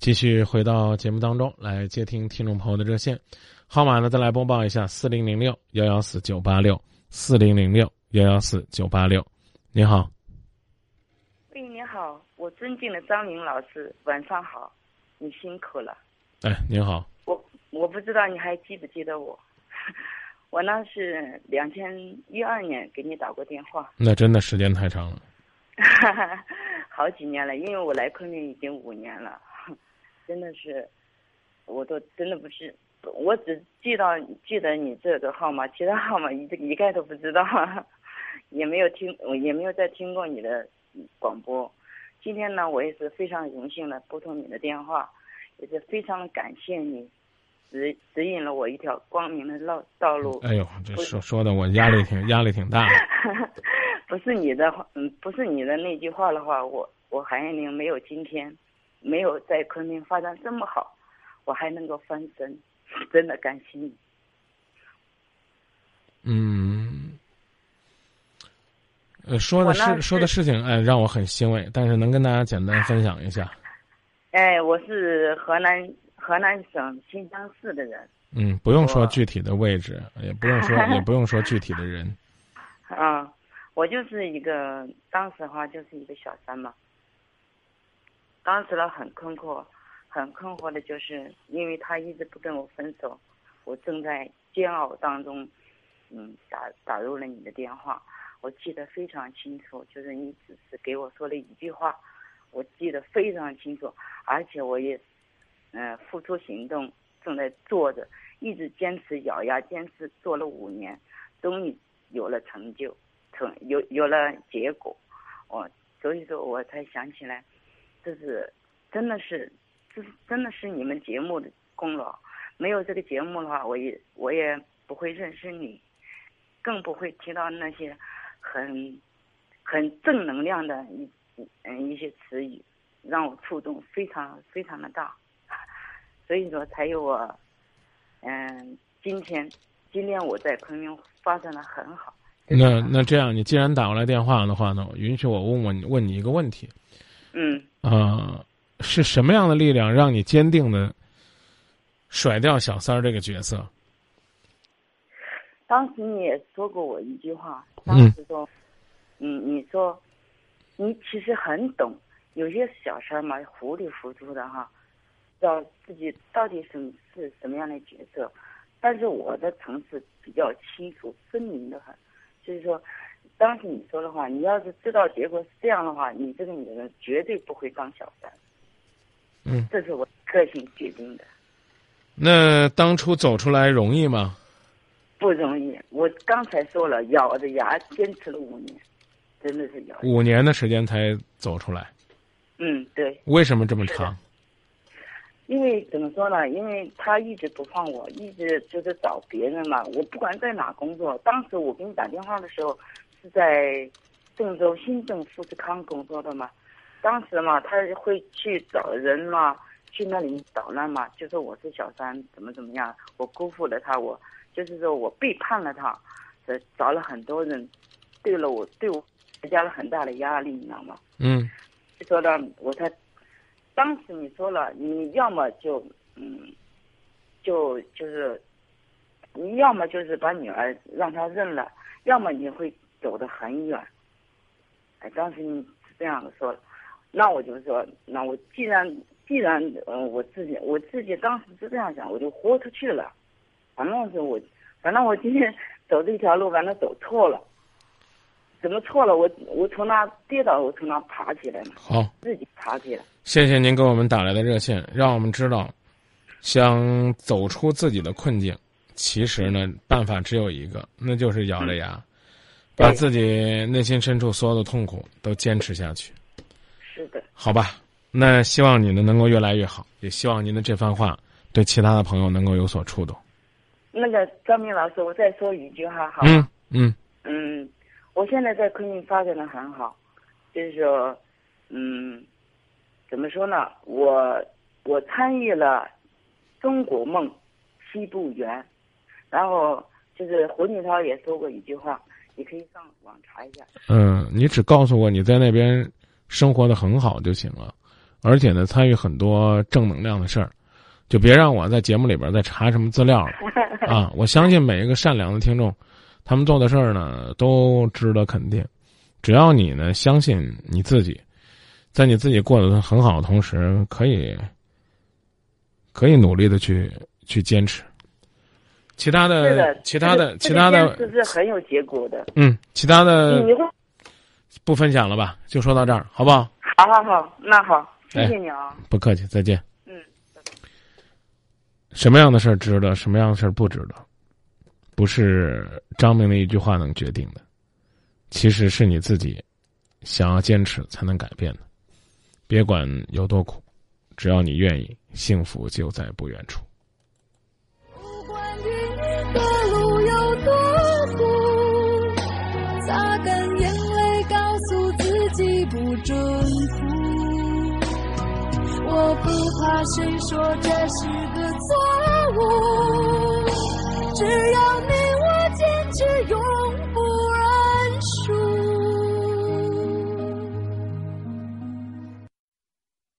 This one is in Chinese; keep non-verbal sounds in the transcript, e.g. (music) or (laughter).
继续回到节目当中来接听听众朋友的热线号码呢，再来播报一下：四零零六幺幺四九八六四零零六幺幺四九八六。你好，喂，你好，我尊敬的张明老师，晚上好，你辛苦了。哎，您好，我我不知道你还记不记得我，(laughs) 我呢是两千一二年给你打过电话，那真的时间太长了。(laughs) 好几年了，因为我来昆明已经五年了，真的是，我都真的不是，我只记到记得你这个号码，其他号码一一概都不知道，(laughs) 也没有听，也没有再听过你的广播。今天呢，我也是非常荣幸的拨通你的电话，也是非常感谢你指指引了我一条光明的道道路。哎呦，这说说的我压力挺压力挺大的。(laughs) 不是你的话，嗯，不是你的那句话的话，我我韩艳玲没有今天，没有在昆明发展这么好，我还能够翻身，(laughs) 真的感谢你。嗯，呃，说的是说的事情，哎，让我很欣慰，但是能跟大家简单分享一下。哎，我是河南河南省新乡市的人。嗯，不用说具体的位置，也不用说也不用说具体的人。(laughs) 啊。我就是一个，当时的话就是一个小三嘛。当时呢很困惑，很困惑的就是，因为他一直不跟我分手，我正在煎熬当中，嗯，打打入了你的电话，我记得非常清楚，就是你只是给我说了一句话，我记得非常清楚，而且我也，嗯，付出行动，正在做着，一直坚持咬牙坚持做了五年，终于有了成就。成有有了结果，我所以说我才想起来，这是真的是，这是真的是你们节目的功劳。没有这个节目的话，我也我也不会认识你，更不会提到那些很很正能量的一嗯一些词语，让我触动非常非常的大。所以说才有我嗯今天今天我在昆明发展的很好。那那这样，你既然打过来电话的话呢，允许我问问问你一个问题。嗯。啊，是什么样的力量让你坚定的甩掉小三儿这个角色？当时你也说过我一句话，当时说，嗯，你说，你其实很懂，有些小三儿嘛，糊里糊涂的哈，知道自己到底是是什么样的角色，但是我的层次比较清楚，分明的很。就是说，当时你说的话，你要是知道结果是这样的话，你这个女人绝对不会当小三。嗯，这是我个性决定的。那当初走出来容易吗？不容易，我刚才说了，咬着牙坚持了五年，真的是咬。五年的时间才走出来。嗯，对。为什么这么长？因为怎么说呢？因为他一直不放我，一直就是找别人嘛。我不管在哪工作，当时我给你打电话的时候是在郑州新郑富士康工作的嘛。当时嘛，他会去找人嘛，去那里捣乱嘛，就说我是小三，怎么怎么样，我辜负了他，我就是说我背叛了他，呃，找了很多人，对了我对我施加了很大的压力，你知道吗？嗯。就说呢，我才。当时你说了，你要么就嗯，就就是，你要么就是把女儿让他认了，要么你会走得很远。哎，当时你是这样子说，那我就说，那我既然既然嗯，我自己我自己当时是这样想，我就豁出去了。反正是我，反正我今天 (laughs) 走这条路，反正走错了。怎么错了？我我从那跌倒，我从那爬起来了。好，自己爬起来。谢谢您给我们打来的热线，让我们知道，想走出自己的困境，其实呢，办法只有一个，那就是咬着牙，把自己内心深处所有的痛苦都坚持下去。是的。好吧，那希望你呢能够越来越好，也希望您的这番话对其他的朋友能够有所触动。那个张明老师，我再说一句话，好嗯？嗯嗯。我现在在昆明发展的很好，就是说，嗯，怎么说呢？我我参与了《中国梦西部园》，然后就是胡锦涛也说过一句话，你可以上网查一下。嗯，你只告诉我你在那边生活的很好就行了，而且呢，参与很多正能量的事儿，就别让我在节目里边再查什么资料了 (laughs) 啊！我相信每一个善良的听众，他们做的事儿呢都值得肯定。只要你呢相信你自己，在你自己过得很好的同时，可以可以努力的去去坚持。其他的，其他的，其他的，这是很有结果的。嗯，其他的不分享了吧？就说到这儿，好不好？好好好，那好，谢谢你啊。不客气，再见。嗯。什么样的事儿值得？什么样的事儿不值得？不是张明的一句话能决定的，其实是你自己想要坚持才能改变的。别管有多苦，只要你愿意，幸福就在不远处。我不怕谁说这是个错，